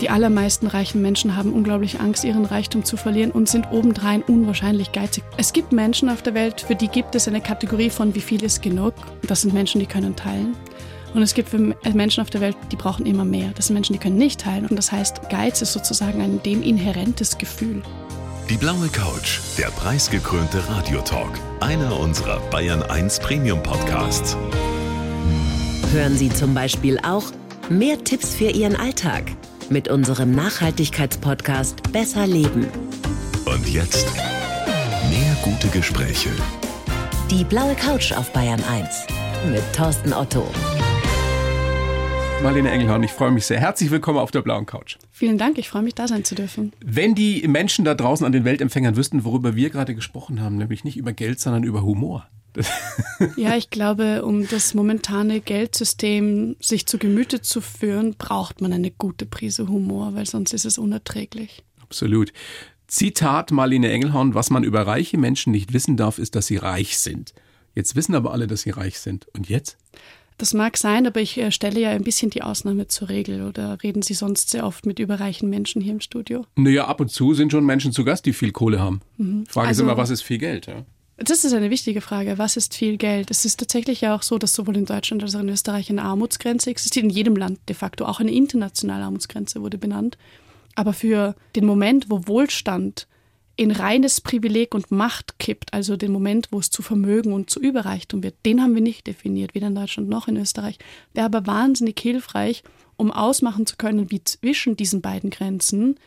Die allermeisten reichen Menschen haben unglaublich Angst, ihren Reichtum zu verlieren und sind obendrein unwahrscheinlich geizig. Es gibt Menschen auf der Welt, für die gibt es eine Kategorie von wie viel ist genug. Das sind Menschen, die können teilen. Und es gibt Menschen auf der Welt, die brauchen immer mehr. Das sind Menschen, die können nicht teilen. Und das heißt, Geiz ist sozusagen ein dem inhärentes Gefühl. Die blaue Couch, der preisgekrönte Radiotalk. Einer unserer Bayern 1 Premium Podcasts. Hören Sie zum Beispiel auch mehr Tipps für Ihren Alltag mit unserem Nachhaltigkeitspodcast Besser Leben. Und jetzt mehr gute Gespräche. Die blaue Couch auf Bayern 1 mit Thorsten Otto. Marlene Engelhorn, ich freue mich sehr. Herzlich willkommen auf der blauen Couch. Vielen Dank, ich freue mich, da sein zu dürfen. Wenn die Menschen da draußen an den Weltempfängern wüssten, worüber wir gerade gesprochen haben, nämlich nicht über Geld, sondern über Humor. Ja, ich glaube, um das momentane Geldsystem sich zu Gemüte zu führen, braucht man eine gute Prise Humor, weil sonst ist es unerträglich. Absolut. Zitat Marlene Engelhorn, was man über reiche Menschen nicht wissen darf, ist, dass sie reich sind. Jetzt wissen aber alle, dass sie reich sind. Und jetzt? Das mag sein, aber ich äh, stelle ja ein bisschen die Ausnahme zur Regel. Oder reden Sie sonst sehr oft mit überreichen Menschen hier im Studio? Naja, ab und zu sind schon Menschen zu Gast, die viel Kohle haben. Mhm. Frage also, ist immer, was ist viel Geld? Ja? Das ist eine wichtige Frage. Was ist viel Geld? Es ist tatsächlich ja auch so, dass sowohl in Deutschland als auch in Österreich eine Armutsgrenze existiert. In jedem Land de facto. Auch eine internationale Armutsgrenze wurde benannt. Aber für den Moment, wo Wohlstand in reines Privileg und Macht kippt, also den Moment, wo es zu Vermögen und zu Überreichtum wird, den haben wir nicht definiert, weder in Deutschland noch in Österreich. Wäre aber wahnsinnig hilfreich, um ausmachen zu können, wie zwischen diesen beiden Grenzen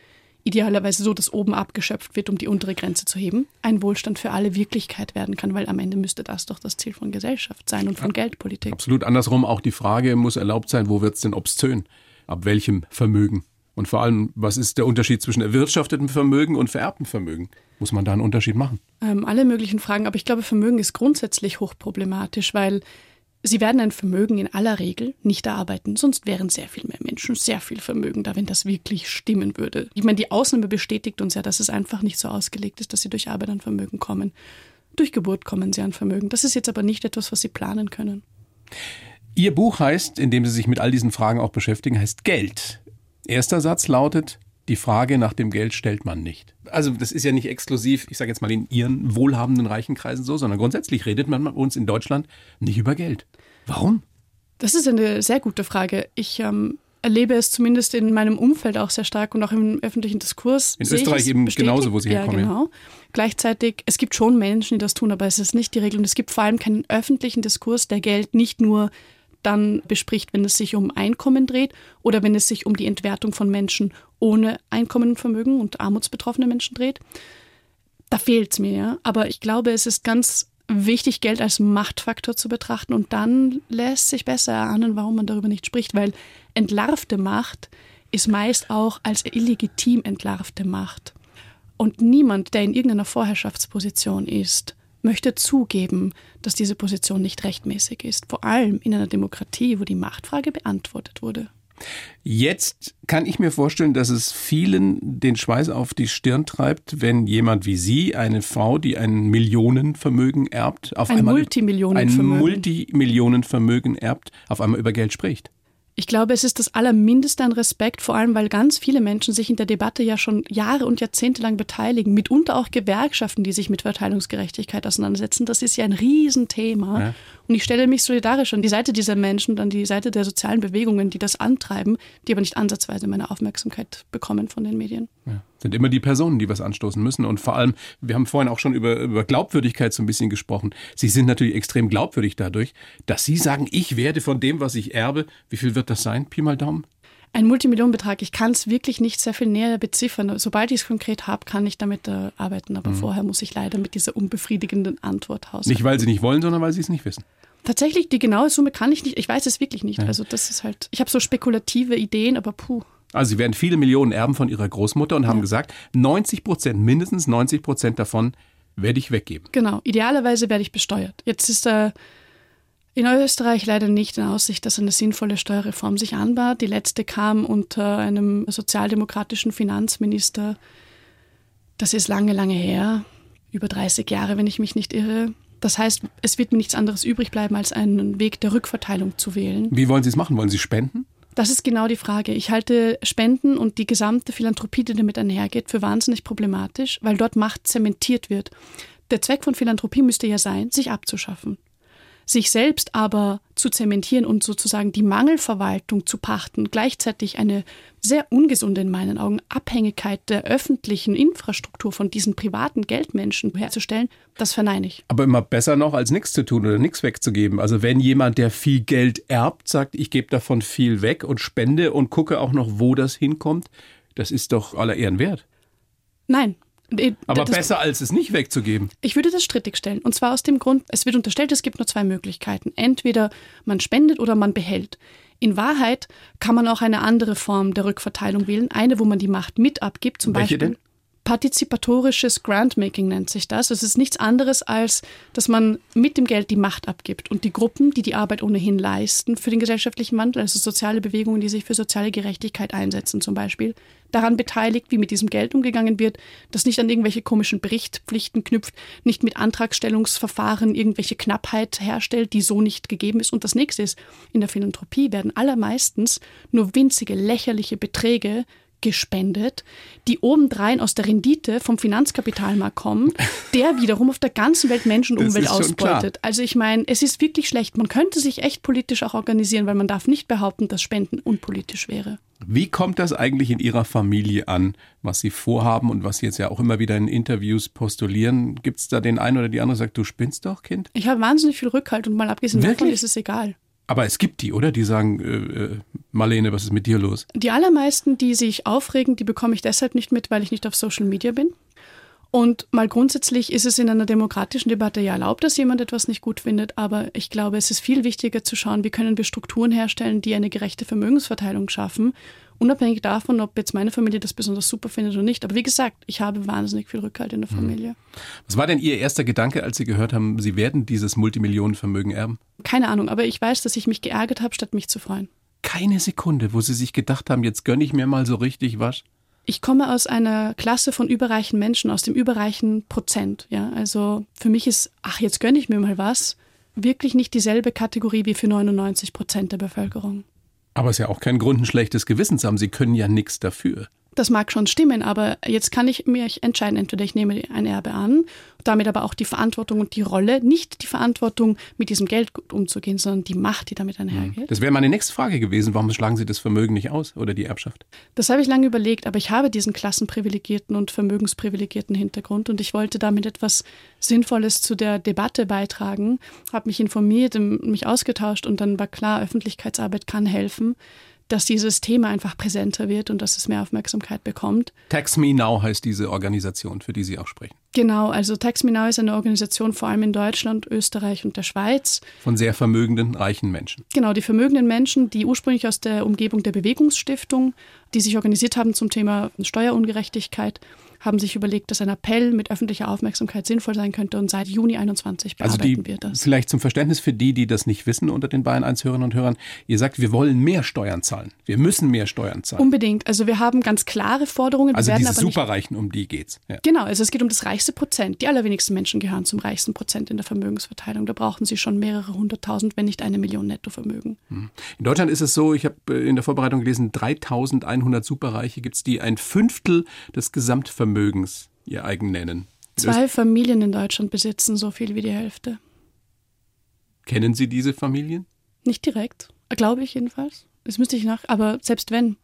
idealerweise so, dass oben abgeschöpft wird, um die untere Grenze zu heben, ein Wohlstand für alle Wirklichkeit werden kann, weil am Ende müsste das doch das Ziel von Gesellschaft sein und von ja, Geldpolitik. Absolut. Andersrum auch die Frage muss erlaubt sein, wo wird es denn obszön? Ab welchem Vermögen? Und vor allem, was ist der Unterschied zwischen erwirtschaftetem Vermögen und vererbtem Vermögen? Muss man da einen Unterschied machen? Ähm, alle möglichen Fragen, aber ich glaube, Vermögen ist grundsätzlich hochproblematisch, weil Sie werden ein Vermögen in aller Regel nicht erarbeiten, sonst wären sehr viel mehr Menschen sehr viel Vermögen da, wenn das wirklich stimmen würde. Ich meine, die Ausnahme bestätigt uns ja, dass es einfach nicht so ausgelegt ist, dass sie durch Arbeit an Vermögen kommen. Durch Geburt kommen sie an Vermögen. Das ist jetzt aber nicht etwas, was sie planen können. Ihr Buch heißt, in dem Sie sich mit all diesen Fragen auch beschäftigen, heißt Geld. Erster Satz lautet, die Frage nach dem Geld stellt man nicht. Also das ist ja nicht exklusiv, ich sage jetzt mal in Ihren wohlhabenden reichen Kreisen so, sondern grundsätzlich redet man uns in Deutschland nicht über Geld. Warum? Das ist eine sehr gute Frage. Ich ähm, erlebe es zumindest in meinem Umfeld auch sehr stark und auch im öffentlichen Diskurs. In Österreich eben bestätigt. genauso, wo Sie herkommen. Ja, genau. Gleichzeitig, es gibt schon Menschen, die das tun, aber es ist nicht die Regel. Und es gibt vor allem keinen öffentlichen Diskurs, der Geld nicht nur dann bespricht, wenn es sich um Einkommen dreht oder wenn es sich um die Entwertung von Menschen ohne Einkommen, Vermögen und armutsbetroffene Menschen dreht. Da fehlt es mir, ja. Aber ich glaube, es ist ganz wichtig, Geld als Machtfaktor zu betrachten und dann lässt sich besser erahnen, warum man darüber nicht spricht, weil entlarvte Macht ist meist auch als illegitim entlarvte Macht. Und niemand, der in irgendeiner Vorherrschaftsposition ist, möchte zugeben, dass diese Position nicht rechtmäßig ist, vor allem in einer Demokratie, wo die Machtfrage beantwortet wurde. Jetzt kann ich mir vorstellen, dass es vielen den Schweiß auf die Stirn treibt, wenn jemand wie Sie, eine Frau, die ein Millionenvermögen erbt, auf ein einmal Multimillionenvermögen. ein Multimillionenvermögen erbt, auf einmal über Geld spricht. Ich glaube, es ist das Allermindeste an Respekt, vor allem weil ganz viele Menschen sich in der Debatte ja schon Jahre und Jahrzehnte lang beteiligen, mitunter auch Gewerkschaften, die sich mit Verteilungsgerechtigkeit auseinandersetzen. Das ist ja ein Riesenthema. Ja. Und ich stelle mich solidarisch an die Seite dieser Menschen, an die Seite der sozialen Bewegungen, die das antreiben, die aber nicht ansatzweise meine Aufmerksamkeit bekommen von den Medien. Ja. Sind immer die Personen, die was anstoßen müssen. Und vor allem, wir haben vorhin auch schon über, über Glaubwürdigkeit so ein bisschen gesprochen. Sie sind natürlich extrem glaubwürdig dadurch, dass Sie sagen, ich werde von dem, was ich erbe, wie viel wird das sein? Pi mal Daumen? Ein Multimillionenbetrag. Ich kann es wirklich nicht sehr viel näher beziffern. Sobald ich es konkret habe, kann ich damit äh, arbeiten. Aber mhm. vorher muss ich leider mit dieser unbefriedigenden Antwort haushalten. Nicht, weil Sie nicht wollen, sondern weil Sie es nicht wissen. Tatsächlich, die genaue Summe kann ich nicht. Ich weiß es wirklich nicht. Ja. Also das ist halt, ich habe so spekulative Ideen, aber puh. Also sie werden viele Millionen erben von ihrer Großmutter und haben ja. gesagt, 90 Prozent, mindestens 90 Prozent davon werde ich weggeben. Genau, idealerweise werde ich besteuert. Jetzt ist äh, in Österreich leider nicht in Aussicht, dass eine sinnvolle Steuerreform sich anbahnt. Die letzte kam unter einem sozialdemokratischen Finanzminister. Das ist lange, lange her. Über 30 Jahre, wenn ich mich nicht irre. Das heißt, es wird mir nichts anderes übrig bleiben, als einen Weg der Rückverteilung zu wählen. Wie wollen Sie es machen? Wollen Sie spenden? Das ist genau die Frage. Ich halte Spenden und die gesamte Philanthropie, die damit einhergeht, für wahnsinnig problematisch, weil dort Macht zementiert wird. Der Zweck von Philanthropie müsste ja sein, sich abzuschaffen sich selbst aber zu zementieren und sozusagen die Mangelverwaltung zu pachten, gleichzeitig eine sehr ungesunde in meinen Augen Abhängigkeit der öffentlichen Infrastruktur von diesen privaten Geldmenschen herzustellen, das verneine ich. Aber immer besser noch, als nichts zu tun oder nichts wegzugeben. Also wenn jemand, der viel Geld erbt, sagt, ich gebe davon viel weg und spende und gucke auch noch, wo das hinkommt, das ist doch aller Ehren wert. Nein, aber das, besser als es nicht wegzugeben. Ich würde das strittig stellen. Und zwar aus dem Grund, es wird unterstellt, es gibt nur zwei Möglichkeiten. Entweder man spendet oder man behält. In Wahrheit kann man auch eine andere Form der Rückverteilung wählen. Eine, wo man die Macht mit abgibt. Zum Welche Beispiel denn? Partizipatorisches Grantmaking nennt sich das. Es ist nichts anderes, als dass man mit dem Geld die Macht abgibt und die Gruppen, die die Arbeit ohnehin leisten für den gesellschaftlichen Wandel, also soziale Bewegungen, die sich für soziale Gerechtigkeit einsetzen zum Beispiel, daran beteiligt, wie mit diesem Geld umgegangen wird, das nicht an irgendwelche komischen Berichtspflichten knüpft, nicht mit Antragstellungsverfahren irgendwelche Knappheit herstellt, die so nicht gegeben ist. Und das nächste ist, in der Philanthropie werden allermeistens nur winzige, lächerliche Beträge gespendet, die obendrein aus der Rendite vom Finanzkapitalmarkt kommen, der wiederum auf der ganzen Welt Menschen und Umwelt ausbeutet. Also ich meine, es ist wirklich schlecht. Man könnte sich echt politisch auch organisieren, weil man darf nicht behaupten, dass Spenden unpolitisch wäre. Wie kommt das eigentlich in Ihrer Familie an, was Sie vorhaben und was Sie jetzt ja auch immer wieder in Interviews postulieren? Gibt es da den einen oder die andere, der sagt, du spinnst doch, Kind? Ich habe wahnsinnig viel Rückhalt und mal abgesehen davon ist es egal. Aber es gibt die, oder? Die sagen, äh, äh, Marlene, was ist mit dir los? Die allermeisten, die sich aufregen, die bekomme ich deshalb nicht mit, weil ich nicht auf Social Media bin. Und mal grundsätzlich ist es in einer demokratischen Debatte ja erlaubt, dass jemand etwas nicht gut findet, aber ich glaube, es ist viel wichtiger zu schauen, wie können wir Strukturen herstellen, die eine gerechte Vermögensverteilung schaffen Unabhängig davon, ob jetzt meine Familie das besonders super findet oder nicht. Aber wie gesagt, ich habe wahnsinnig viel Rückhalt in der mhm. Familie. Was war denn Ihr erster Gedanke, als Sie gehört haben, Sie werden dieses Multimillionenvermögen erben? Keine Ahnung, aber ich weiß, dass ich mich geärgert habe, statt mich zu freuen. Keine Sekunde, wo Sie sich gedacht haben, jetzt gönne ich mir mal so richtig was? Ich komme aus einer Klasse von überreichen Menschen, aus dem überreichen Prozent. Ja, also für mich ist, ach, jetzt gönne ich mir mal was, wirklich nicht dieselbe Kategorie wie für 99 Prozent der Bevölkerung. Aber es ist ja auch kein Grund, ein schlechtes Gewissen zu haben. Sie können ja nichts dafür. Das mag schon stimmen, aber jetzt kann ich mich entscheiden, entweder ich nehme ein Erbe an, damit aber auch die Verantwortung und die Rolle, nicht die Verantwortung, mit diesem Geld umzugehen, sondern die Macht, die damit einhergeht. Das wäre meine nächste Frage gewesen. Warum schlagen Sie das Vermögen nicht aus oder die Erbschaft? Das habe ich lange überlegt, aber ich habe diesen klassenprivilegierten und vermögensprivilegierten Hintergrund und ich wollte damit etwas Sinnvolles zu der Debatte beitragen, habe mich informiert, mich ausgetauscht und dann war klar, Öffentlichkeitsarbeit kann helfen dass dieses Thema einfach präsenter wird und dass es mehr Aufmerksamkeit bekommt. Tax Me Now heißt diese Organisation, für die Sie auch sprechen. Genau, also Tax Me Now ist eine Organisation vor allem in Deutschland, Österreich und der Schweiz. Von sehr vermögenden, reichen Menschen. Genau, die vermögenden Menschen, die ursprünglich aus der Umgebung der Bewegungsstiftung, die sich organisiert haben zum Thema Steuerungerechtigkeit haben sich überlegt, dass ein Appell mit öffentlicher Aufmerksamkeit sinnvoll sein könnte und seit Juni 21 bearbeiten also die, wir das. Vielleicht zum Verständnis für die, die das nicht wissen unter den Bayern 1 Hörerinnen und Hörern. Ihr sagt, wir wollen mehr Steuern zahlen. Wir müssen mehr Steuern zahlen. Unbedingt. Also wir haben ganz klare Forderungen. Also diese Superreichen, um die geht's. Ja. Genau, also es geht um das reichste Prozent. Die allerwenigsten Menschen gehören zum reichsten Prozent in der Vermögensverteilung. Da brauchen sie schon mehrere hunderttausend, wenn nicht eine Million Nettovermögen. Hm. In Deutschland ist es so, ich habe äh, in der Vorbereitung gelesen, 3100 Superreiche gibt es, die ein Fünftel des Gesamtvermögens ihr eigen nennen. Zwei Familien in Deutschland besitzen so viel wie die Hälfte. Kennen Sie diese Familien? Nicht direkt, glaube ich jedenfalls. Das müsste ich nach, aber selbst wenn.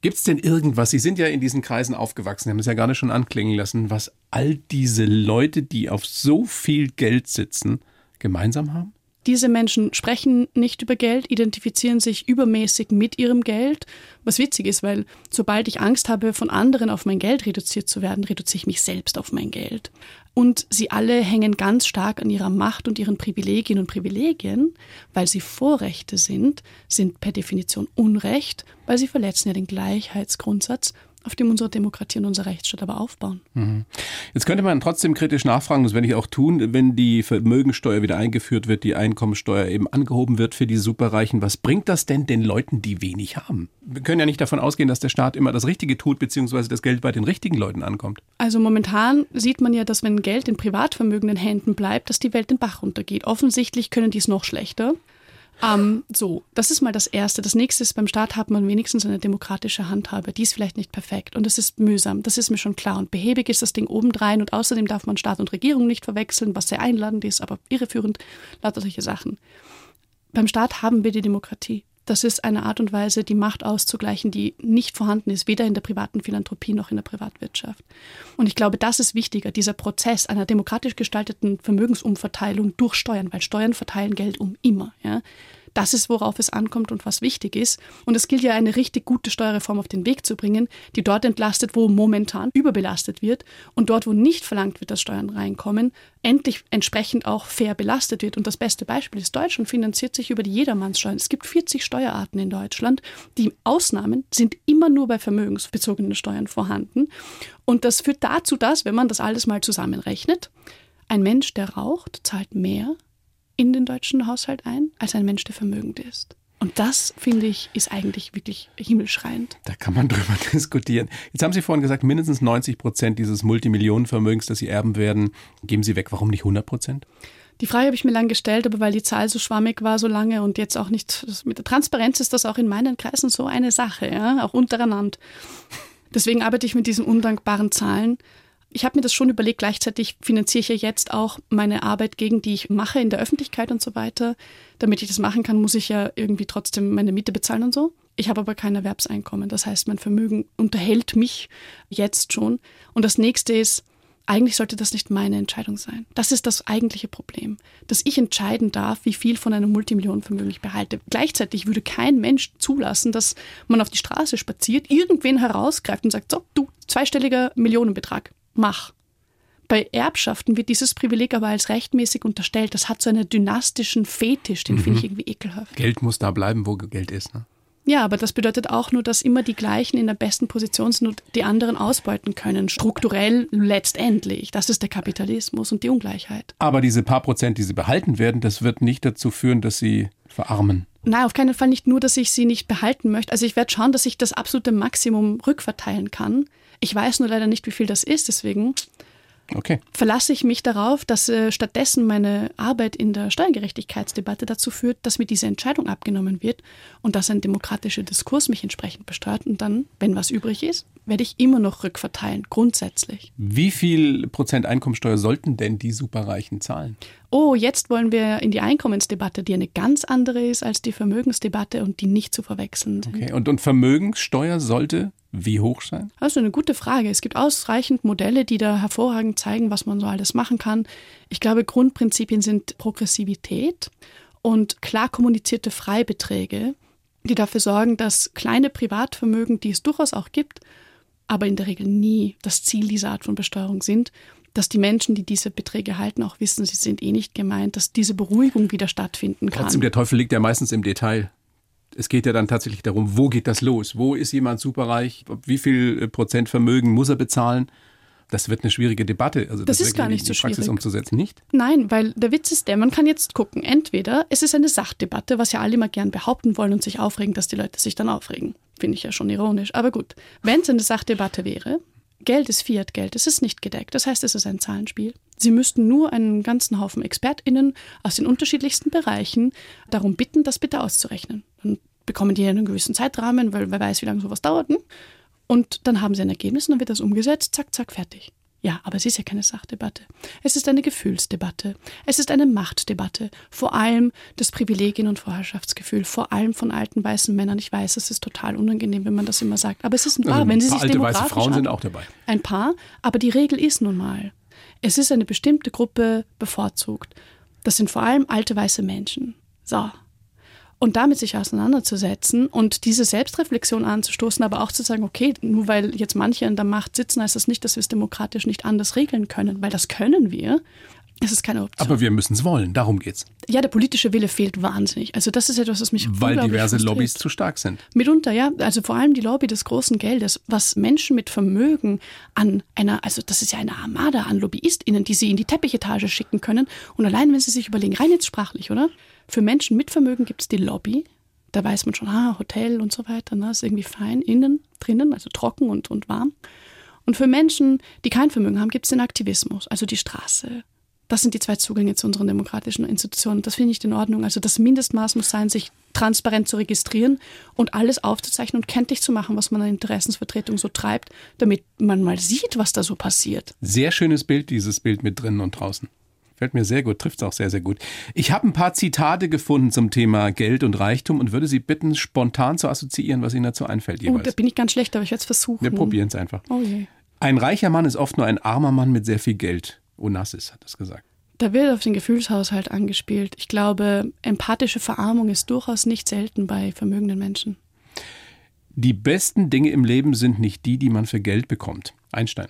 Gibt es denn irgendwas, Sie sind ja in diesen Kreisen aufgewachsen, haben es ja gerade schon anklingen lassen, was all diese Leute, die auf so viel Geld sitzen, gemeinsam haben? Diese Menschen sprechen nicht über Geld, identifizieren sich übermäßig mit ihrem Geld, was witzig ist, weil sobald ich Angst habe, von anderen auf mein Geld reduziert zu werden, reduziere ich mich selbst auf mein Geld. Und sie alle hängen ganz stark an ihrer Macht und ihren Privilegien und Privilegien, weil sie Vorrechte sind, sind per Definition Unrecht, weil sie verletzen ja den Gleichheitsgrundsatz auf dem unsere Demokratie und unser Rechtsstaat aber aufbauen. Mhm. Jetzt könnte man trotzdem kritisch nachfragen, das werde ich auch tun, wenn die Vermögensteuer wieder eingeführt wird, die Einkommensteuer eben angehoben wird für die Superreichen. Was bringt das denn den Leuten, die wenig haben? Wir können ja nicht davon ausgehen, dass der Staat immer das Richtige tut, beziehungsweise das Geld bei den richtigen Leuten ankommt. Also momentan sieht man ja, dass wenn Geld in privatvermögenden Händen bleibt, dass die Welt den Bach runtergeht. Offensichtlich können die es noch schlechter. Ähm, so, das ist mal das Erste. Das Nächste ist, beim Staat hat man wenigstens eine demokratische Handhabe. Die ist vielleicht nicht perfekt und das ist mühsam, das ist mir schon klar. Und behäbig ist das Ding obendrein und außerdem darf man Staat und Regierung nicht verwechseln, was sehr einladend ist, aber irreführend, lauter solche Sachen. Beim Staat haben wir die Demokratie. Das ist eine Art und Weise, die Macht auszugleichen, die nicht vorhanden ist, weder in der privaten Philanthropie noch in der Privatwirtschaft. Und ich glaube, das ist wichtiger, dieser Prozess einer demokratisch gestalteten Vermögensumverteilung durch Steuern, weil Steuern verteilen Geld um immer. Ja. Das ist, worauf es ankommt und was wichtig ist. Und es gilt ja, eine richtig gute Steuerreform auf den Weg zu bringen, die dort entlastet, wo momentan überbelastet wird und dort, wo nicht verlangt wird, dass Steuern reinkommen, endlich entsprechend auch fair belastet wird. Und das beste Beispiel ist Deutschland finanziert sich über die Jedermannssteuern. Es gibt 40 Steuerarten in Deutschland. Die Ausnahmen sind immer nur bei vermögensbezogenen Steuern vorhanden. Und das führt dazu, dass, wenn man das alles mal zusammenrechnet, ein Mensch, der raucht, zahlt mehr in den deutschen Haushalt ein als ein Mensch, der vermögend ist. Und das, finde ich, ist eigentlich wirklich himmelschreiend. Da kann man drüber diskutieren. Jetzt haben Sie vorhin gesagt, mindestens 90 Prozent dieses Multimillionenvermögens, das Sie erben werden, geben Sie weg. Warum nicht 100 Prozent? Die Frage habe ich mir lang gestellt, aber weil die Zahl so schwammig war, so lange und jetzt auch nicht, mit der Transparenz ist das auch in meinen Kreisen so eine Sache, ja, auch untereinander. Deswegen arbeite ich mit diesen undankbaren Zahlen ich habe mir das schon überlegt, gleichzeitig finanziere ich ja jetzt auch meine Arbeit gegen die ich mache in der Öffentlichkeit und so weiter. Damit ich das machen kann, muss ich ja irgendwie trotzdem meine Miete bezahlen und so. Ich habe aber kein Erwerbseinkommen. Das heißt, mein Vermögen unterhält mich jetzt schon. Und das nächste ist, eigentlich sollte das nicht meine Entscheidung sein. Das ist das eigentliche Problem, dass ich entscheiden darf, wie viel von einem Multimillionenvermögen ich behalte. Gleichzeitig würde kein Mensch zulassen, dass man auf die Straße spaziert, irgendwen herausgreift und sagt, so, du, zweistelliger Millionenbetrag, mach. Bei Erbschaften wird dieses Privileg aber als rechtmäßig unterstellt. Das hat so einen dynastischen Fetisch, den mhm. finde ich irgendwie ekelhaft. Geld muss da bleiben, wo Geld ist. Ne? Ja, aber das bedeutet auch nur, dass immer die gleichen in der besten Position sind und die anderen ausbeuten können. Strukturell letztendlich. Das ist der Kapitalismus und die Ungleichheit. Aber diese paar Prozent, die sie behalten werden, das wird nicht dazu führen, dass sie verarmen. Nein, auf keinen Fall nicht nur, dass ich sie nicht behalten möchte. Also ich werde schauen, dass ich das absolute Maximum rückverteilen kann. Ich weiß nur leider nicht, wie viel das ist, deswegen okay. verlasse ich mich darauf, dass äh, stattdessen meine Arbeit in der Steuergerechtigkeitsdebatte dazu führt, dass mir diese Entscheidung abgenommen wird und dass ein demokratischer Diskurs mich entsprechend besteuert. Und dann, wenn was übrig ist, werde ich immer noch rückverteilen, grundsätzlich. Wie viel Prozent Einkommensteuer sollten denn die Superreichen zahlen? Oh, jetzt wollen wir in die Einkommensdebatte, die eine ganz andere ist als die Vermögensdebatte und die nicht zu verwechseln sind. Okay, und, und Vermögenssteuer sollte wie hoch sein? Also eine gute Frage. Es gibt ausreichend Modelle, die da hervorragend zeigen, was man so alles machen kann. Ich glaube, Grundprinzipien sind Progressivität und klar kommunizierte Freibeträge, die dafür sorgen, dass kleine Privatvermögen, die es durchaus auch gibt, aber in der Regel nie das Ziel dieser Art von Besteuerung sind, dass die Menschen, die diese Beträge halten, auch wissen, sie sind eh nicht gemeint, dass diese Beruhigung wieder stattfinden kann. Trotzdem, der Teufel liegt ja meistens im Detail. Es geht ja dann tatsächlich darum, wo geht das los? Wo ist jemand superreich? Wie viel äh, Prozent Vermögen muss er bezahlen? Das wird eine schwierige Debatte. Also das, das ist gar nicht so Praxis schwierig. umzusetzen, nicht? Nein, weil der Witz ist der, man kann jetzt gucken, entweder es ist eine Sachdebatte, was ja alle immer gern behaupten wollen und sich aufregen, dass die Leute sich dann aufregen. Finde ich ja schon ironisch. Aber gut, wenn es eine Sachdebatte wäre, Geld ist Fiat-Geld, es ist nicht gedeckt. Das heißt, es ist ein Zahlenspiel. Sie müssten nur einen ganzen Haufen ExpertInnen aus den unterschiedlichsten Bereichen darum bitten, das bitte auszurechnen. Dann bekommen die einen gewissen Zeitrahmen, weil wer weiß, wie lange sowas dauert. Hm? Und dann haben sie ein Ergebnis und dann wird das umgesetzt, zack, zack, fertig. Ja, aber es ist ja keine Sachdebatte. Es ist eine Gefühlsdebatte. Es ist eine Machtdebatte. Vor allem das Privilegien- und Vorherrschaftsgefühl. Vor allem von alten weißen Männern. Ich weiß, es ist total unangenehm, wenn man das immer sagt. Aber es ist ein paar. Also wenn Sie sich alte weiße Frauen sind auch dabei. Ein paar. Aber die Regel ist nun mal, es ist eine bestimmte Gruppe bevorzugt. Das sind vor allem alte weiße Menschen. So, und damit sich auseinanderzusetzen und diese Selbstreflexion anzustoßen, aber auch zu sagen, okay, nur weil jetzt manche an der Macht sitzen, heißt das nicht, dass wir es demokratisch nicht anders regeln können, weil das können wir. Es ist keine Option. Aber wir müssen es wollen, darum geht's. Ja, der politische Wille fehlt wahnsinnig. Also das ist etwas, was mich Weil diverse Lobbys zu stark sind. Mitunter, ja. Also vor allem die Lobby des großen Geldes, was Menschen mit Vermögen an einer, also das ist ja eine Armada an LobbyistInnen, die sie in die Teppichetage schicken können. Und allein, wenn sie sich überlegen, rein jetzt sprachlich, oder? Für Menschen mit Vermögen gibt es die Lobby. Da weiß man schon, ah, Hotel und so weiter, ne, ist irgendwie fein, innen, drinnen, also trocken und, und warm. Und für Menschen, die kein Vermögen haben, gibt es den Aktivismus, also die Straße, Das sind die zwei Zugänge zu unseren demokratischen Institutionen. Das finde ich in Ordnung. Also das Mindestmaß muss sein, sich transparent zu registrieren und alles aufzuzeichnen und kenntlich zu machen, was man an Interessensvertretung so treibt, damit man mal sieht, was da so passiert. Sehr schönes Bild, dieses Bild mit drinnen und draußen. Fällt mir sehr gut, trifft es auch sehr, sehr gut. Ich habe ein paar Zitate gefunden zum Thema Geld und Reichtum und würde Sie bitten, spontan zu assoziieren, was Ihnen dazu einfällt jeweils. Oh, da bin ich ganz schlecht, aber ich werde es versuchen. Wir probieren es einfach. Oh je. Ein reicher Mann ist oft nur ein armer Mann mit sehr viel Geld. Onassis hat das gesagt. Da wird auf den Gefühlshaushalt angespielt. Ich glaube, empathische Verarmung ist durchaus nicht selten bei vermögenden Menschen. Die besten Dinge im Leben sind nicht die, die man für Geld bekommt. Einstein.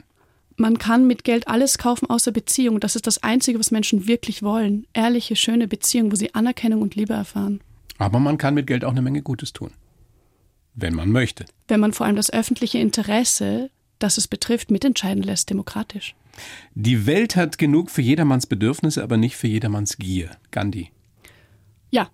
Man kann mit Geld alles kaufen außer Beziehung. Das ist das Einzige, was Menschen wirklich wollen. Ehrliche, schöne Beziehungen, wo sie Anerkennung und Liebe erfahren. Aber man kann mit Geld auch eine Menge Gutes tun. Wenn man möchte. Wenn man vor allem das öffentliche Interesse, das es betrifft, mitentscheiden lässt, demokratisch. Die Welt hat genug für jedermanns Bedürfnisse, aber nicht für jedermanns Gier. Gandhi. Ja,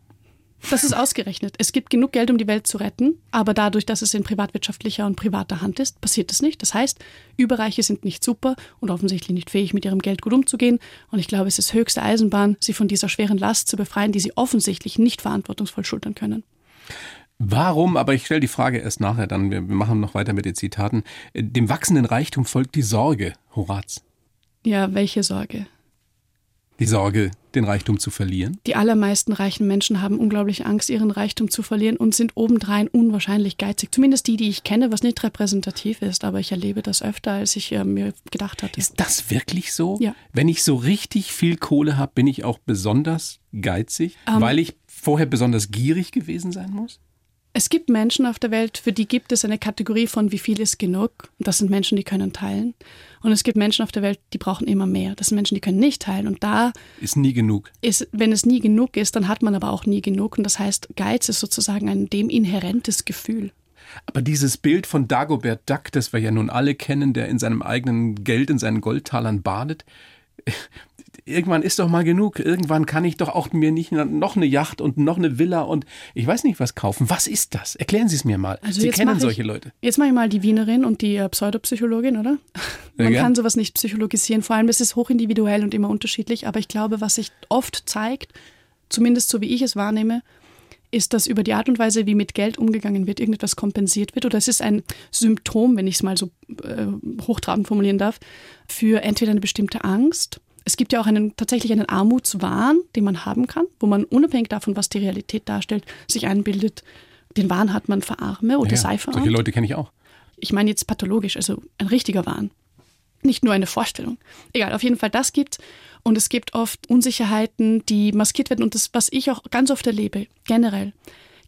das ist ausgerechnet. Es gibt genug Geld, um die Welt zu retten, aber dadurch, dass es in privatwirtschaftlicher und privater Hand ist, passiert es nicht. Das heißt, Überreiche sind nicht super und offensichtlich nicht fähig, mit ihrem Geld gut umzugehen. Und ich glaube, es ist höchste Eisenbahn, sie von dieser schweren Last zu befreien, die sie offensichtlich nicht verantwortungsvoll schultern können. Warum, aber ich stelle die Frage erst nachher, dann wir machen noch weiter mit den Zitaten. Dem wachsenden Reichtum folgt die Sorge, Horaz. Ja, welche Sorge? Die Sorge, den Reichtum zu verlieren? Die allermeisten reichen Menschen haben unglaublich Angst, ihren Reichtum zu verlieren und sind obendrein unwahrscheinlich geizig. Zumindest die, die ich kenne, was nicht repräsentativ ist, aber ich erlebe das öfter, als ich äh, mir gedacht hatte. Ist das wirklich so? Ja. Wenn ich so richtig viel Kohle habe, bin ich auch besonders geizig, ähm. weil ich vorher besonders gierig gewesen sein muss? Es gibt Menschen auf der Welt, für die gibt es eine Kategorie von wie viel ist genug. Und das sind Menschen, die können teilen. Und es gibt Menschen auf der Welt, die brauchen immer mehr. Das sind Menschen, die können nicht teilen. Und da ist nie genug. Ist, wenn es nie genug ist, dann hat man aber auch nie genug. Und das heißt, Geiz ist sozusagen ein dem inhärentes Gefühl. Aber dieses Bild von Dagobert Duck, das wir ja nun alle kennen, der in seinem eigenen Geld, in seinen Goldtalern badet, irgendwann ist doch mal genug. Irgendwann kann ich doch auch mir nicht noch eine Yacht und noch eine Villa und ich weiß nicht was kaufen. Was ist das? Erklären Sie es mir mal. Also Sie kennen solche ich, Leute. Jetzt mache ich mal die Wienerin und die äh, Pseudopsychologin, oder? Man ja. kann sowas nicht psychologisieren. Vor allem, es ist hochindividuell und immer unterschiedlich. Aber ich glaube, was sich oft zeigt, zumindest so wie ich es wahrnehme, ist, dass über die Art und Weise, wie mit Geld umgegangen wird, irgendetwas kompensiert wird. Oder es ist ein Symptom, wenn ich es mal so äh, hochtrabend formulieren darf, für entweder eine bestimmte Angst es gibt ja auch einen, tatsächlich einen Armutswahn, den man haben kann, wo man unabhängig davon, was die Realität darstellt, sich einbildet, den Wahn hat man verarme oder ja, sei verarmt. Solche Leute kenne ich auch. Ich meine jetzt pathologisch, also ein richtiger Wahn. Nicht nur eine Vorstellung. Egal, auf jeden Fall das gibt und es gibt oft Unsicherheiten, die maskiert werden und das, was ich auch ganz oft erlebe, generell.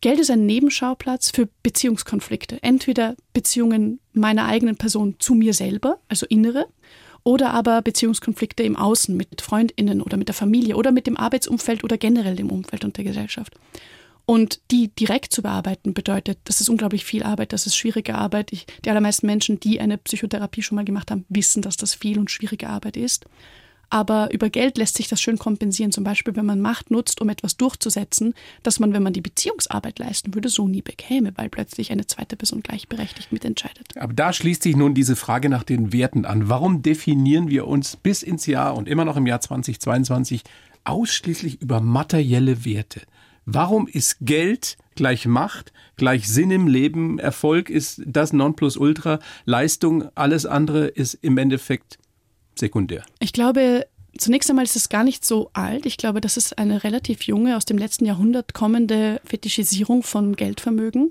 Geld ist ein Nebenschauplatz für Beziehungskonflikte. Entweder Beziehungen meiner eigenen Person zu mir selber, also innere, oder aber Beziehungskonflikte im Außen mit Freundinnen oder mit der Familie oder mit dem Arbeitsumfeld oder generell dem Umfeld und der Gesellschaft. Und die direkt zu bearbeiten bedeutet, das ist unglaublich viel Arbeit, das ist schwierige Arbeit. Ich, die allermeisten Menschen, die eine Psychotherapie schon mal gemacht haben, wissen, dass das viel und schwierige Arbeit ist. Aber über Geld lässt sich das schön kompensieren. Zum Beispiel, wenn man Macht nutzt, um etwas durchzusetzen, dass man, wenn man die Beziehungsarbeit leisten würde, so nie bekäme, weil plötzlich eine zweite Person gleichberechtigt mitentscheidet. Aber da schließt sich nun diese Frage nach den Werten an. Warum definieren wir uns bis ins Jahr und immer noch im Jahr 2022 ausschließlich über materielle Werte? Warum ist Geld gleich Macht, gleich Sinn im Leben, Erfolg ist das Nonplusultra, Leistung, alles andere ist im Endeffekt sekundär? Ich glaube, zunächst einmal ist es gar nicht so alt. Ich glaube, das ist eine relativ junge, aus dem letzten Jahrhundert kommende Fetischisierung von Geldvermögen,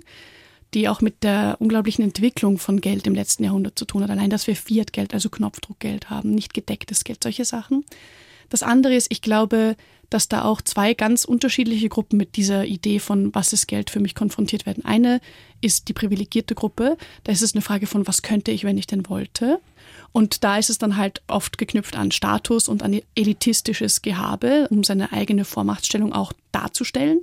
die auch mit der unglaublichen Entwicklung von Geld im letzten Jahrhundert zu tun hat. Allein, dass wir Fiat-Geld, also Knopfdruckgeld haben, nicht gedecktes Geld, solche Sachen. Das andere ist, ich glaube, dass da auch zwei ganz unterschiedliche Gruppen mit dieser Idee von was ist Geld für mich konfrontiert werden. Eine ist die privilegierte Gruppe. Da ist es eine Frage von, was könnte ich, wenn ich denn wollte? Und da ist es dann halt oft geknüpft an Status und an elitistisches Gehabe, um seine eigene Vormachtstellung auch darzustellen.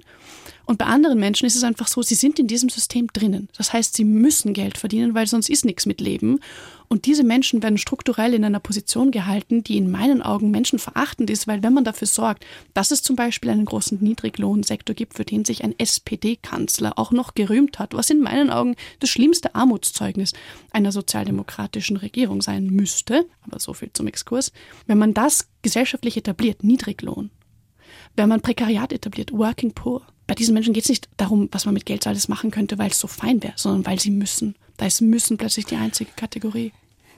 Und bei anderen Menschen ist es einfach so, sie sind in diesem System drinnen. Das heißt, sie müssen Geld verdienen, weil sonst ist nichts mit Leben. Und diese Menschen werden strukturell in einer Position gehalten, die in meinen Augen menschenverachtend ist, weil wenn man dafür sorgt, dass es zum Beispiel einen großen Niedriglohnsektor gibt, für den sich ein SPD-Kanzler auch noch gerühmt hat, was in meinen Augen das schlimmste Armutszeugnis einer sozialdemokratischen Regierung sein müsste, aber so viel zum Exkurs, wenn man das gesellschaftlich etabliert, Niedriglohn, wenn man Prekariat etabliert, Working Poor, bei diesen Menschen geht es nicht darum, was man mit Geld alles machen könnte, weil es so fein wäre, sondern weil sie müssen. Da ist müssen plötzlich die einzige Kategorie.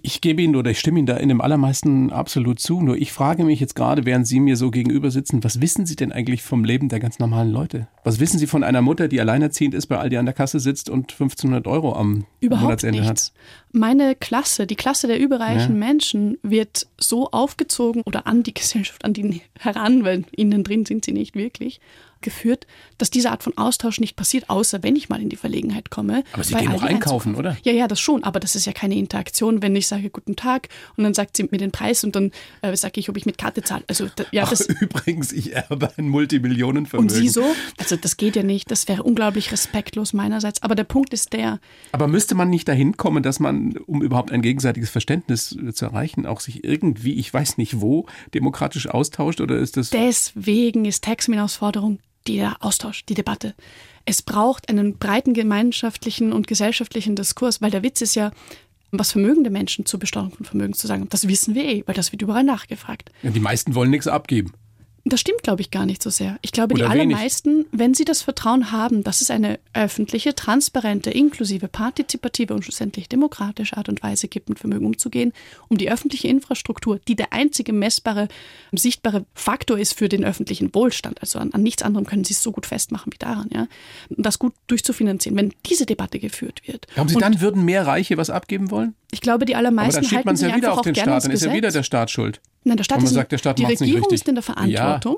Ich gebe Ihnen oder ich stimme Ihnen da in dem allermeisten absolut zu. Nur ich frage mich jetzt gerade, während Sie mir so gegenüber sitzen, was wissen Sie denn eigentlich vom Leben der ganz normalen Leute? Was wissen Sie von einer Mutter, die alleinerziehend ist, bei Aldi an der Kasse sitzt und 1500 Euro am Überhaupt Monatsende nichts. hat? Meine Klasse, die Klasse der überreichen Ja. Menschen, wird so aufgezogen oder an die Gesellschaft, an die heran, weil innen drin sind sie nicht wirklich, geführt, dass diese Art von Austausch nicht passiert, außer wenn ich mal in die Verlegenheit komme. Aber Sie gehen Aldi einkaufen, oder? Ja, ja, das schon, aber das ist ja keine Interaktion, wenn ich sage Guten Tag und dann sagt sie mir den Preis und dann äh, sage ich, ob ich mit Karte zahle. Also da, ja, das, Übrigens, ich erbe ein Multimillionenvermögen. und sie so, also das geht ja nicht, das wäre unglaublich respektlos meinerseits. Aber der Punkt ist der, Aber müsste man nicht dahin kommen, dass man, um überhaupt ein gegenseitiges Verständnis äh, zu erreichen, auch sich irgendwie, ich weiß nicht wo, demokratisch austauscht? Oder ist das. Deswegen ist Taxmin-Ausforderung der Austausch, die Debatte. Es braucht einen breiten gemeinschaftlichen und gesellschaftlichen Diskurs, weil der Witz ist ja, was vermögende Menschen zur Besteuerung von Vermögen zu sagen. Das wissen wir eh, weil das wird überall nachgefragt. Ja, die meisten wollen nichts abgeben. Das stimmt, glaube ich, gar nicht so sehr. Ich glaube, die Oder wenig. allermeisten, wenn sie das Vertrauen haben, dass es eine öffentliche, transparente, inklusive, partizipative und schlussendlich demokratische Art und Weise gibt, mit Vermögen umzugehen, um die öffentliche Infrastruktur, die der einzige messbare, sichtbare Faktor ist für den öffentlichen Wohlstand, also an, an nichts anderem können sie es so gut festmachen wie daran, ja, das gut durchzufinanzieren. Wenn diese Debatte geführt wird. Glauben Sie, dann würden mehr Reiche was abgeben wollen? ich glaube, die Aber allermeisten dann schiebt man es ja wieder auf den Staat. Dann ist ja wieder der Staat schuld. Nein, der Staat Und man ist sagt, der Staat die nicht Regierung richtig. ist in der Verantwortung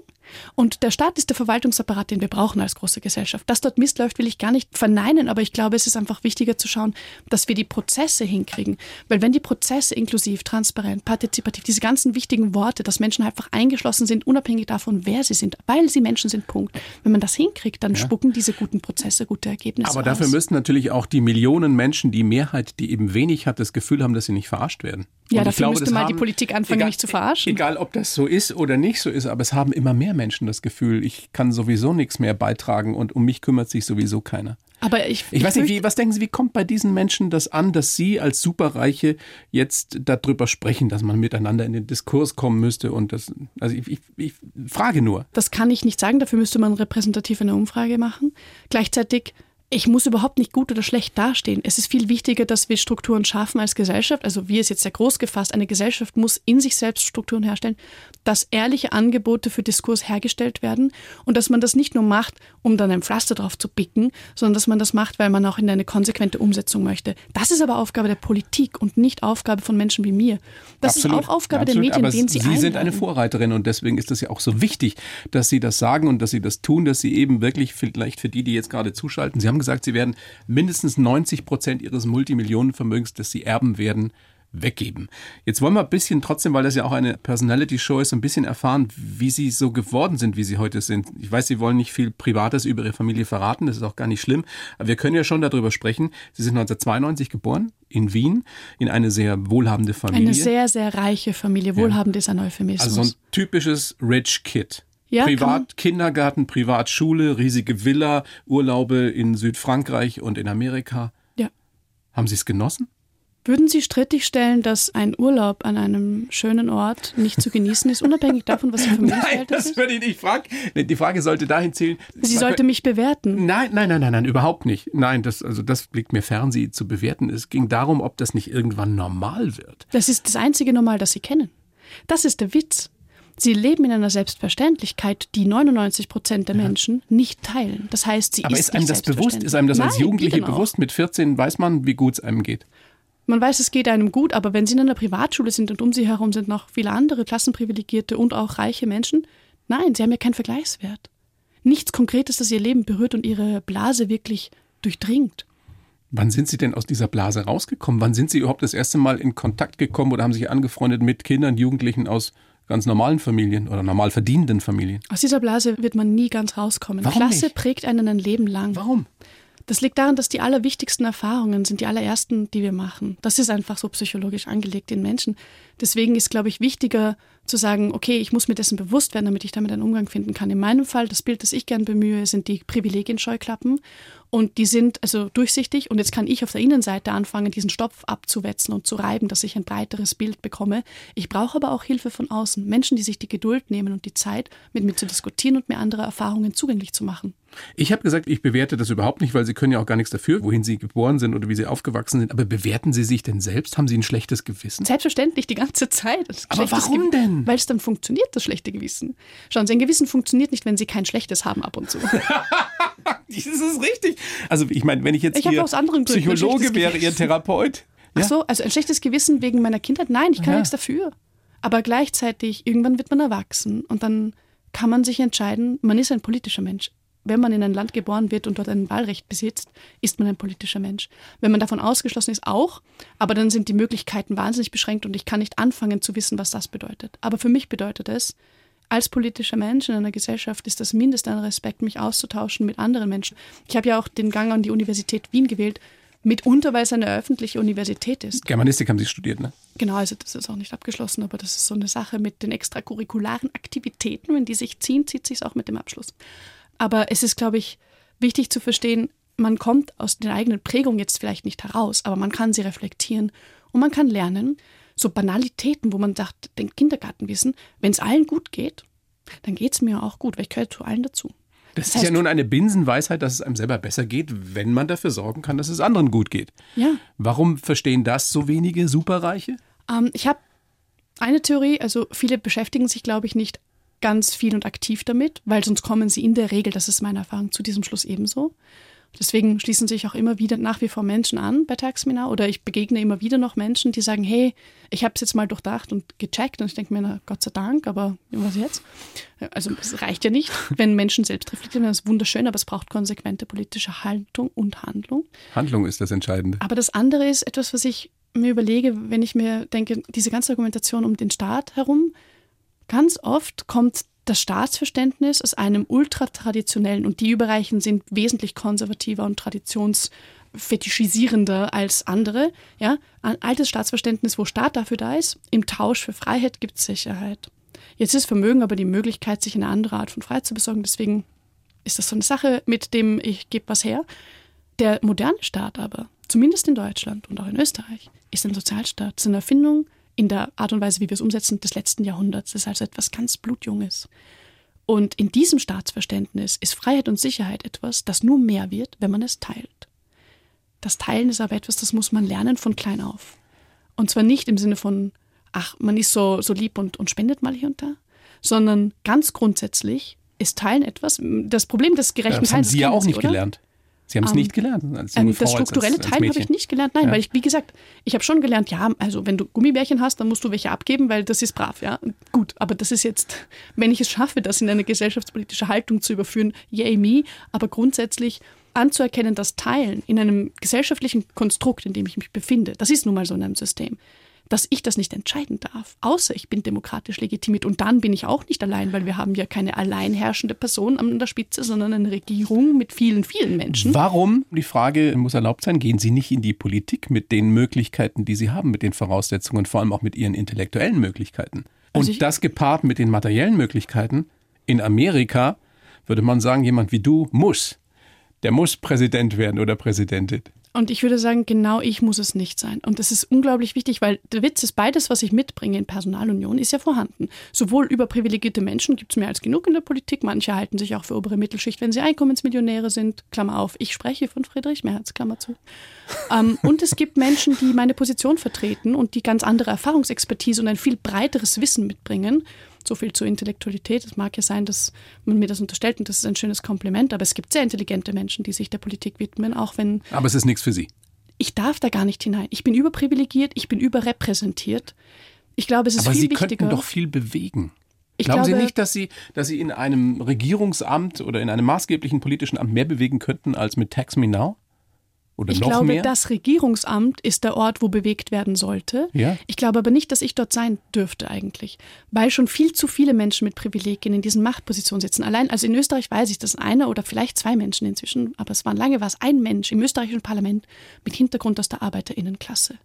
und der Staat ist der Verwaltungsapparat, den wir brauchen als große Gesellschaft. Dass dort Mist läuft, will ich gar nicht verneinen, aber ich glaube, es ist einfach wichtiger zu schauen, dass wir die Prozesse hinkriegen. Weil wenn die Prozesse inklusiv, transparent, partizipativ, diese ganzen wichtigen Worte, dass Menschen einfach eingeschlossen sind, unabhängig davon, wer sie sind, weil sie Menschen sind, Punkt. Wenn man das hinkriegt, dann spucken diese guten Prozesse gute Ergebnisse Aber dafür aus. müssen natürlich auch die Millionen Menschen, die Mehrheit, die eben wenig hat, das Gefühl haben, dass sie nicht verarscht werden. Ja, Und dafür glaube, müsste mal die haben- Politik anfangen, mich zu verarschen. Egal, ob das so ist oder nicht so ist, aber es haben immer mehr Menschen das Gefühl, ich kann sowieso nichts mehr beitragen und um mich kümmert sich sowieso keiner. Aber ich, Ich weiß nicht, wie, was denken Sie, wie kommt bei diesen Menschen das an, dass Sie als Superreiche jetzt darüber sprechen, dass man miteinander in den Diskurs kommen müsste und das, also ich, ich, ich frage nur. Das kann ich nicht sagen, dafür müsste man repräsentativ eine Umfrage machen. Gleichzeitig, ich muss überhaupt nicht gut oder schlecht dastehen. Es ist viel wichtiger, dass wir Strukturen schaffen als Gesellschaft. Also wie es jetzt sehr groß gefasst, eine Gesellschaft muss in sich selbst Strukturen herstellen, dass ehrliche Angebote für Diskurs hergestellt werden und dass man das nicht nur macht, um dann ein Pflaster drauf zu picken, sondern dass man das macht, weil man auch in eine konsequente Umsetzung möchte. Das ist aber Aufgabe der Politik und nicht Aufgabe von Menschen wie mir. Das Absolut. ist auch Aufgabe Absolut. der Medien, Aber denen sie Sie sind eine einladen. Vorreiterin und deswegen ist es ja auch so wichtig, dass Sie das sagen und dass Sie das tun, dass Sie eben wirklich vielleicht für die, die jetzt gerade zuschalten, Sie haben gesagt, Sie werden mindestens 90 Prozent Ihres Multimillionenvermögens, das Sie erben werden, weggeben. Jetzt wollen wir ein bisschen trotzdem, weil das ja auch eine Personality-Show ist, ein bisschen erfahren, wie Sie so geworden sind, wie Sie heute sind. Ich weiß, Sie wollen nicht viel Privates über Ihre Familie verraten, das ist auch gar nicht schlimm, aber wir können ja schon darüber sprechen. Sie sind 1992 geboren in Wien, in eine sehr wohlhabende Familie. Eine sehr, sehr reiche Familie. Wohlhabend ist ein Euphemismus. Also so ein typisches Rich Kid. Ja, kann man- Privat Kindergarten, Privatschule, riesige Villa, Urlaube in Südfrankreich und in Amerika. ja. Haben Sie es genossen? Würden Sie strittig stellen, dass ein Urlaub an einem schönen Ort nicht zu genießen ist, unabhängig davon, was Ihr Nein, Vermögensverhältnis das ist? würde ich nicht fragen. Die Frage sollte dahin zählen. Sie sollte mich bewerten. Nein, nein, nein, nein, nein, überhaupt nicht. Nein, das, also das liegt mir fern, Sie zu bewerten. Es ging darum, ob das nicht irgendwann normal wird. Das ist das einzige Normal, das Sie kennen. Das ist der Witz. Sie leben in einer Selbstverständlichkeit, die 99 Prozent der Menschen nicht teilen. Das heißt, sie Aber ist, ist einem das bewusst? Ist einem das als Nein, Jugendliche denn auch? bewusst? Mit 14 weiß man, wie gut es einem geht. Man weiß, es geht einem gut, aber wenn Sie in einer Privatschule sind und um Sie herum sind noch viele andere klassenprivilegierte und auch reiche Menschen, nein, Sie haben ja keinen Vergleichswert. Nichts Konkretes, das Ihr Leben berührt und Ihre Blase wirklich durchdringt. Wann sind Sie denn aus dieser Blase rausgekommen? Wann sind Sie überhaupt das erste Mal in Kontakt gekommen oder haben sich angefreundet mit Kindern, Jugendlichen aus ganz normalen Familien oder normal verdienenden Familien? Aus dieser Blase wird man nie ganz rauskommen. Warum Klasse nicht? prägt einen ein Leben lang. Warum? Das liegt daran, dass die allerwichtigsten Erfahrungen sind die allerersten, die wir machen. Das ist einfach so psychologisch angelegt in Menschen. Deswegen ist, glaube ich, wichtiger zu sagen, okay, ich muss mir dessen bewusst werden, damit ich damit einen Umgang finden kann. In meinem Fall, das Bild, das ich gern bemühe, sind die Privilegienscheuklappen. Und die sind also durchsichtig. Und jetzt kann ich auf der Innenseite anfangen, diesen Stopf abzuwetzen und zu reiben, dass ich ein breiteres Bild bekomme. Ich brauche aber auch Hilfe von außen. Menschen, die sich die Geduld nehmen und die Zeit, mit mir zu diskutieren und mir andere Erfahrungen zugänglich zu machen. Ich habe gesagt, ich bewerte das überhaupt nicht, weil Sie können ja auch gar nichts dafür, wohin Sie geboren sind oder wie Sie aufgewachsen sind. Aber bewerten Sie sich denn selbst? Haben Sie ein schlechtes Gewissen? Selbstverständlich, die ganze Zeit. Aber warum denn? Weil es dann funktioniert, das schlechte Gewissen. Schauen Sie, ein Gewissen funktioniert nicht, wenn Sie kein schlechtes haben ab und zu. das ist richtig. Also ich meine, wenn ich jetzt Ich hier Psychologe wäre. Ihr Therapeut. Ach so, also ein schlechtes Gewissen wegen meiner Kindheit? Nein, ich kann Aha. nichts dafür. Aber gleichzeitig, irgendwann wird man erwachsen und dann kann man sich entscheiden, man ist ein politischer Mensch. Wenn man in ein Land geboren wird und dort ein Wahlrecht besitzt, ist man ein politischer Mensch. Wenn man davon ausgeschlossen ist, auch, aber dann sind die Möglichkeiten wahnsinnig beschränkt und ich kann nicht anfangen zu wissen, was das bedeutet. Aber für mich bedeutet es, als politischer Mensch in einer Gesellschaft ist das Mindeste an Respekt, mich auszutauschen mit anderen Menschen. Ich habe ja auch den Gang an die Universität Wien gewählt, mitunter weil es eine öffentliche Universität ist. Germanistik haben Sie studiert, ne? Genau, also das ist auch nicht abgeschlossen, aber das ist so eine Sache mit den extracurricularen Aktivitäten. Wenn die sich ziehen, zieht sich auch mit dem Abschluss. Aber es ist, glaube ich, wichtig zu verstehen, man kommt aus den eigenen Prägungen jetzt vielleicht nicht heraus, aber man kann sie reflektieren und man kann lernen, so Banalitäten, wo man sagt, den Kindergartenwissen, wenn es allen gut geht, dann geht es mir auch gut, weil ich gehöre zu allen dazu. Das, Das ist ja heißt- nun eine Binsenweisheit, dass es einem selber besser geht, wenn man dafür sorgen kann, dass es anderen gut geht. Ja. Warum verstehen das so wenige Superreiche? Ähm, ich habe eine Theorie, also viele beschäftigen sich, glaube ich, nicht ganz viel und aktiv damit, weil sonst kommen sie in der Regel, das ist meine Erfahrung, zu diesem Schluss ebenso. Deswegen schließen sich auch immer wieder nach wie vor Menschen an bei Taxminar oder ich begegne immer wieder noch Menschen, die sagen, hey, ich habe es jetzt mal durchdacht und gecheckt und ich denke mir, na Gott sei Dank, aber was jetzt? Also es reicht ja nicht, wenn Menschen selbst reflektieren, das ist wunderschön, aber es braucht konsequente politische Haltung und Handlung. Handlung ist das Entscheidende. Aber das andere ist etwas, was ich mir überlege, wenn ich mir denke, diese ganze Argumentation um den Staat herum, ganz oft kommt das Staatsverständnis aus einem ultratraditionellen und die Überreichen sind wesentlich konservativer und traditionsfetischisierender als andere. Ja, ein altes Staatsverständnis, wo Staat dafür da ist, im Tausch für Freiheit gibt es Sicherheit. Jetzt ist Vermögen aber die Möglichkeit, sich eine andere Art von Freiheit zu besorgen. Deswegen ist das so eine Sache, mit dem ich gebe was her. Der moderne Staat aber, zumindest in Deutschland und auch in Österreich, ist ein Sozialstaat. Ist eine Erfindung in der Art und Weise, wie wir es umsetzen, des letzten Jahrhunderts. Das ist also etwas ganz Blutjunges. Und in diesem Staatsverständnis ist Freiheit und Sicherheit etwas, das nur mehr wird, wenn man es teilt. Das Teilen ist aber etwas, das muss man lernen von klein auf. Und zwar nicht im Sinne von, ach, man ist so, so lieb und, und spendet mal hier und da, sondern ganz grundsätzlich ist Teilen etwas, das Problem des gerechten Das haben Teilens, Sie ja auch nicht oder? gelernt. Sie haben es Ähm, nicht gelernt. Als junge Ähm, das Frau, als- strukturelle als, als Teilen habe ich nicht gelernt. Nein, Ja. weil ich, wie gesagt, ich habe schon gelernt, ja, also wenn du Gummibärchen hast, dann musst du welche abgeben, weil das ist brav, ja. Gut, aber das ist jetzt, wenn ich es schaffe, das in eine gesellschaftspolitische Haltung zu überführen, yay me, aber grundsätzlich anzuerkennen, dass Teilen in einem gesellschaftlichen Konstrukt, in dem ich mich befinde, das ist nun mal so in einem System, dass ich das nicht entscheiden darf, außer ich bin demokratisch legitimiert. Und dann bin ich auch nicht allein, weil wir haben ja keine allein herrschende Person an der Spitze, sondern eine Regierung mit vielen, vielen Menschen. Warum, die Frage muss erlaubt sein, gehen Sie nicht in die Politik mit den Möglichkeiten, die Sie haben, mit den Voraussetzungen, vor allem auch mit Ihren intellektuellen Möglichkeiten? Und Also das gepaart mit den materiellen Möglichkeiten. In Amerika würde man sagen, jemand wie du muss. Der muss Präsident werden oder Präsidentin. Und ich würde sagen, genau ich muss es nicht sein. Und das ist unglaublich wichtig, weil der Witz ist, beides, was ich mitbringe in Personalunion, ist ja vorhanden. Sowohl überprivilegierte Menschen gibt es mehr als genug in der Politik. Manche halten sich auch für obere Mittelschicht, wenn sie Einkommensmillionäre sind. Klammer auf, ich spreche von Friedrich Merz, Klammer zu. ähm, und es gibt Menschen, die meine Position vertreten und die ganz andere Erfahrungsexpertise und ein viel breiteres Wissen mitbringen. So viel zur Intellektualität. Es mag ja sein, dass man mir das unterstellt und das ist ein schönes Kompliment, aber es gibt sehr intelligente Menschen, die sich der Politik widmen, auch wenn Aber es ist nichts für Sie. ich darf da gar nicht hinein. Ich bin überprivilegiert, ich bin überrepräsentiert. Ich glaube, es ist Aber viel Sie wichtiger. könnten doch viel bewegen. Ich Glauben Sie glaube- nicht, dass Sie, dass Sie in einem Regierungsamt oder in einem maßgeblichen politischen Amt mehr bewegen könnten als mit Tax Me Now? Oder ich noch glaube, mehr? das Regierungsamt ist der Ort, wo bewegt werden sollte. Ja. Ich glaube aber nicht, dass ich dort sein dürfte eigentlich, weil schon viel zu viele Menschen mit Privilegien in diesen Machtpositionen sitzen. Allein, also in Österreich weiß ich, dass einer oder vielleicht zwei Menschen inzwischen, aber es waren lange war es ein Mensch im österreichischen Parlament mit Hintergrund aus der Arbeiterinnenklasse.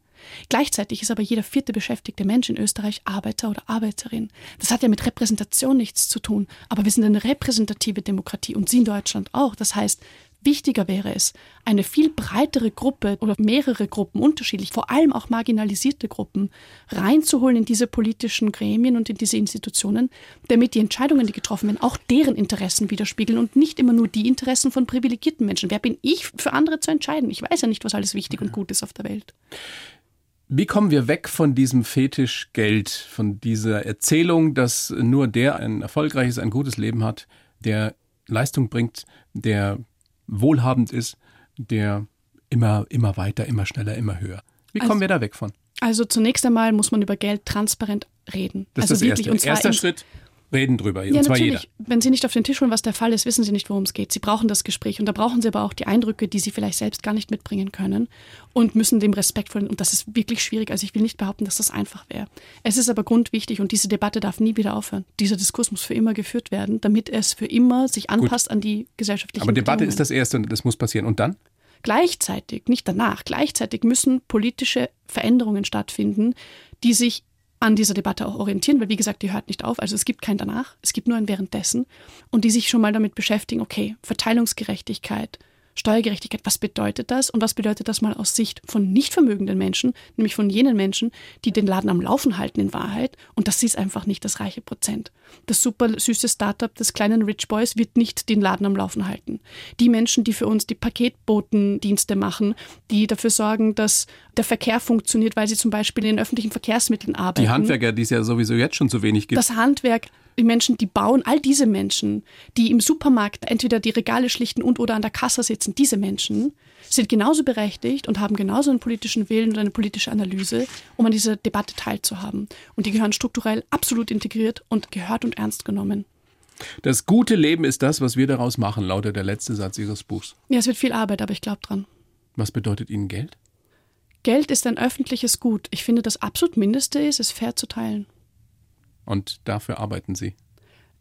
Gleichzeitig ist aber jeder vierte beschäftigte Mensch in Österreich Arbeiter oder Arbeiterin. Das hat ja mit Repräsentation nichts zu tun, aber wir sind eine repräsentative Demokratie und Sie in Deutschland auch. Das heißt, Wichtiger wäre es, eine viel breitere Gruppe oder mehrere Gruppen, unterschiedlich, vor allem auch marginalisierte Gruppen, reinzuholen in diese politischen Gremien und in diese Institutionen, damit die Entscheidungen, die getroffen werden, auch deren Interessen widerspiegeln und nicht immer nur die Interessen von privilegierten Menschen. Wer bin ich, für andere zu entscheiden? Ich weiß ja nicht, was alles wichtig und gut ist auf der Welt. Wie kommen wir weg von diesem Fetisch Geld, von dieser Erzählung, dass nur der ein erfolgreiches, ein gutes Leben hat, der Leistung bringt, der wohlhabend ist, der immer, immer weiter, immer schneller, immer höher. Wie kommen Also- wir da weg von? Also zunächst einmal muss man über Geld transparent reden. Das also ist das Erste. und zwar Erster Schritt, reden drüber. Ja, und zwar natürlich. jeder. Wenn Sie nicht auf den Tisch holen, was der Fall ist, wissen Sie nicht, worum es geht. Sie brauchen das Gespräch und da brauchen Sie aber auch die Eindrücke, die Sie vielleicht selbst gar nicht mitbringen können und müssen dem respektvoll. Und das ist wirklich schwierig. Also ich will nicht behaupten, dass das einfach wäre. Es ist aber grundwichtig und diese Debatte darf nie wieder aufhören. Dieser Diskurs muss für immer geführt werden, damit es für immer sich anpasst an die gesellschaftlichen Aber Debatte ist das Erste und das muss passieren. Und dann? Gleichzeitig, nicht danach, gleichzeitig müssen politische Veränderungen stattfinden, die sich an dieser Debatte auch orientieren, weil wie gesagt, die hört nicht auf. Also es gibt kein danach, es gibt nur ein währenddessen und die sich schon mal damit beschäftigen, okay, Verteilungsgerechtigkeit, Steuergerechtigkeit, was bedeutet das und was bedeutet das mal aus Sicht von nicht vermögenden Menschen, nämlich von jenen Menschen, die den Laden am Laufen halten in Wahrheit und das ist einfach nicht das reiche Prozent. Das super süße Startup des kleinen Rich Boys wird nicht den Laden am Laufen halten. Die Menschen, die für uns die Paketbotendienste machen, die dafür sorgen, dass der Verkehr funktioniert, weil sie zum Beispiel in öffentlichen Verkehrsmitteln arbeiten. Die Handwerker, die es ja sowieso jetzt schon zu wenig gibt. Das Handwerk, die Menschen, die bauen, all diese Menschen, die im Supermarkt entweder die Regale schlichten und oder an der Kasse sitzen, diese Menschen sind genauso berechtigt und haben genauso einen politischen Willen und eine politische Analyse, um an dieser Debatte teilzuhaben. Und die gehören strukturell absolut integriert und gehört und ernst genommen. Das gute Leben ist das, was wir daraus machen, lautet der letzte Satz Ihres Buchs. Ja, es wird viel Arbeit, aber ich glaube dran. Was bedeutet Ihnen Geld? Geld ist ein öffentliches Gut. Ich finde, das absolut Mindeste ist, es fair zu teilen. Und dafür arbeiten Sie.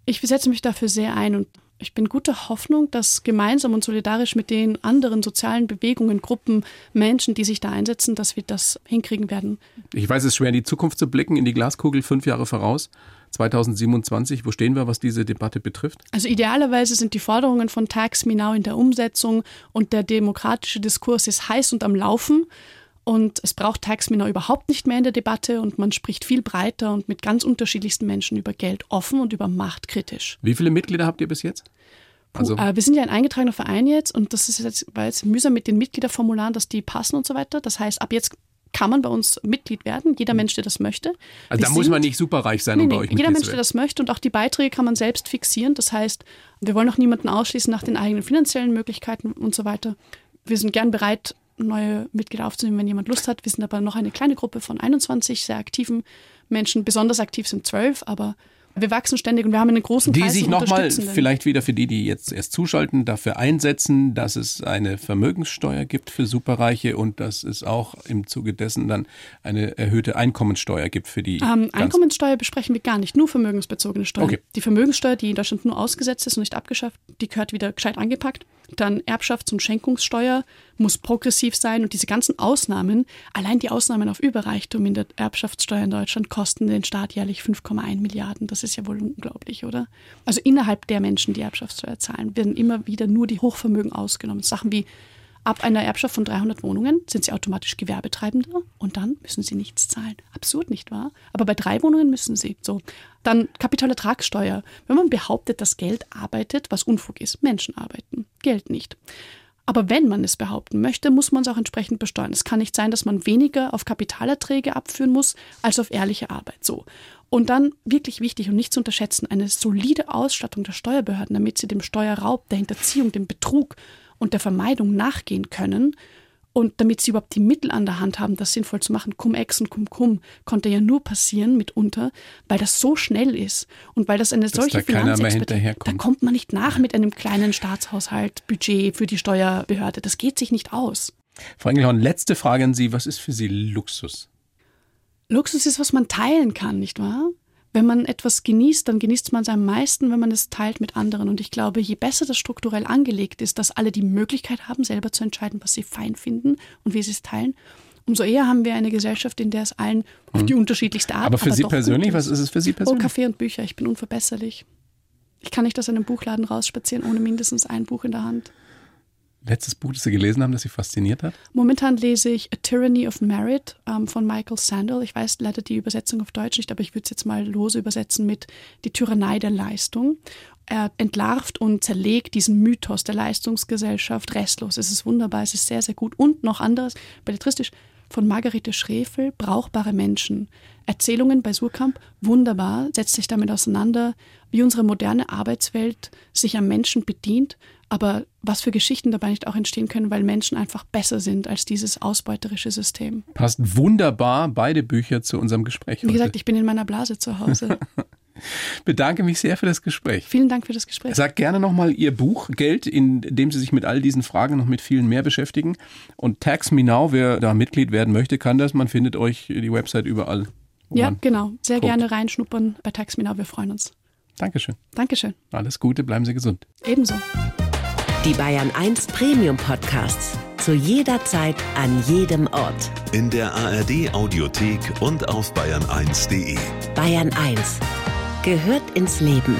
Ich setze mich dafür sehr ein und ich bin guter Hoffnung, dass gemeinsam und solidarisch mit den anderen sozialen Bewegungen, Gruppen, Menschen, die sich da einsetzen, dass wir das hinkriegen werden. Ich weiß, es ist schwer in die Zukunft zu blicken, in die Glaskugel fünf Jahre voraus. 2027, wo stehen wir, was diese Debatte betrifft? Also idealerweise sind die Forderungen von Tax Me Now in der Umsetzung und der demokratische Diskurs ist heiß und am Laufen. Und es braucht Tax Me Now überhaupt nicht mehr in der Debatte und man spricht viel breiter und mit ganz unterschiedlichsten Menschen über Geld offen und über Macht kritisch. Wie viele Mitglieder habt ihr bis jetzt? Also, Puh, äh, wir sind ja ein eingetragener Verein jetzt und das ist jetzt, war jetzt mühsam mit den Mitgliederformularen, dass die passen und so weiter. Das heißt, ab jetzt kann man bei uns Mitglied werden, jeder Mensch, der das möchte. Also Wir da muss man nicht superreich sein, Nee, um bei nee, euch jeder Mitglied Mensch, zu der das möchte und auch die Beiträge kann man selbst fixieren. Das heißt, wir wollen auch niemanden ausschließen nach den eigenen finanziellen Möglichkeiten und so weiter. Wir sind gern bereit, neue Mitglieder aufzunehmen, wenn jemand Lust hat. Wir sind aber noch eine kleine Gruppe von 21 sehr aktiven Menschen. Besonders aktiv sind zwölf, aber wir wachsen ständig und wir haben einen großen Die Kreis sich nochmal, vielleicht wieder für die, die jetzt erst zuschalten, dafür einsetzen, dass es eine Vermögenssteuer gibt für Superreiche und dass es auch im Zuge dessen dann eine erhöhte Einkommensteuer gibt für die. Ähm, Einkommenssteuer besprechen wir gar nicht, nur vermögensbezogene Steuern. Okay. Die Vermögenssteuer, die in Deutschland nur ausgesetzt ist und nicht abgeschafft, die gehört wieder gescheit angepackt. Dann Erbschafts- und Schenkungssteuer muss progressiv sein und diese ganzen Ausnahmen, allein die Ausnahmen auf Überreichtum in der Erbschaftssteuer in Deutschland kosten den Staat jährlich 5,1 Milliarden. Das ist ja wohl unglaublich, oder? Also innerhalb der Menschen, die Erbschaftssteuer zahlen, werden immer wieder nur die Hochvermögen ausgenommen. Sachen wie Ab einer Erbschaft von 300 Wohnungen sind sie automatisch Gewerbetreibender und dann müssen sie nichts zahlen. Absurd, nicht wahr? Aber bei drei Wohnungen müssen sie. So. Dann Kapitalertragssteuer. Wenn man behauptet, dass Geld arbeitet, was Unfug ist. Menschen arbeiten, Geld nicht. Aber wenn man es behaupten möchte, muss man es auch entsprechend besteuern. Es kann nicht sein, dass man weniger auf Kapitalerträge abführen muss als auf ehrliche Arbeit. So. Und dann wirklich wichtig und nicht zu unterschätzen, eine solide Ausstattung der Steuerbehörden, damit sie dem Steuerraub, der Hinterziehung, dem Betrug und der Vermeidung nachgehen können. Und damit sie überhaupt die Mittel an der Hand haben, das sinnvoll zu machen, Cum-Ex und Cum-Cum konnte ja nur passieren mitunter, weil das so schnell ist und weil das eine solche da Finanzexpertise-. Da kommt man nicht nach mit einem kleinen Staatshaushalt, Budget für die Steuerbehörde. Das geht sich nicht aus. Frau Engelhorn, letzte Frage an Sie. Was ist für Sie Luxus? Luxus ist, was man teilen kann, nicht wahr? Wenn man etwas genießt, dann genießt man es am meisten, wenn man es teilt mit anderen. Und ich glaube, je besser das strukturell angelegt ist, dass alle die Möglichkeit haben, selber zu entscheiden, was sie fein finden und wie sie es teilen, umso eher haben wir eine Gesellschaft, in der es allen auf die unterschiedlichste Art Aber für aber Sie persönlich, was ist es für Sie Oh, persönlich? Kaffee und Bücher, ich bin unverbesserlich. Ich kann nicht aus einem Buchladen rausspazieren ohne mindestens ein Buch in der Hand. Letztes Buch, das Sie gelesen haben, das Sie fasziniert hat? Momentan lese ich A Tyranny of Merit ähm, von Michael Sandel. Ich weiß leider die Übersetzung auf Deutsch nicht, aber ich würde es jetzt mal lose übersetzen mit Die Tyrannei der Leistung. Er entlarvt und zerlegt diesen Mythos der Leistungsgesellschaft restlos. Es ist wunderbar, es ist sehr, sehr gut. Und noch anderes, belletristisch, von Margarete Schrefel, Brauchbare Menschen. Erzählungen bei Surkamp, wunderbar, setzt sich damit auseinander, wie unsere moderne Arbeitswelt sich am Menschen bedient, aber was für Geschichten dabei nicht auch entstehen können, weil Menschen einfach besser sind als dieses ausbeuterische System. Passt wunderbar beide Bücher zu unserem Gespräch. Wie heute. gesagt, ich bin in meiner Blase zu Hause. bedanke mich sehr für das Gespräch. Vielen Dank für das Gespräch. Sag gerne nochmal Ihr Buch Geld, in dem Sie sich mit all diesen Fragen noch mit vielen mehr beschäftigen. Und Tax Me Now, wer da Mitglied werden möchte, kann das. Man findet euch die Website überall. Ja, genau. Sehr guckt. gerne reinschnuppern bei Taxminau. Wir freuen uns. Dankeschön. Dankeschön. Alles Gute, bleiben Sie gesund. Ebenso. Die Bayern 1 Premium Podcasts. Zu jeder Zeit, an jedem Ort. In der ARD Audiothek und auf bayern1.de. Bayern 1 gehört ins Leben.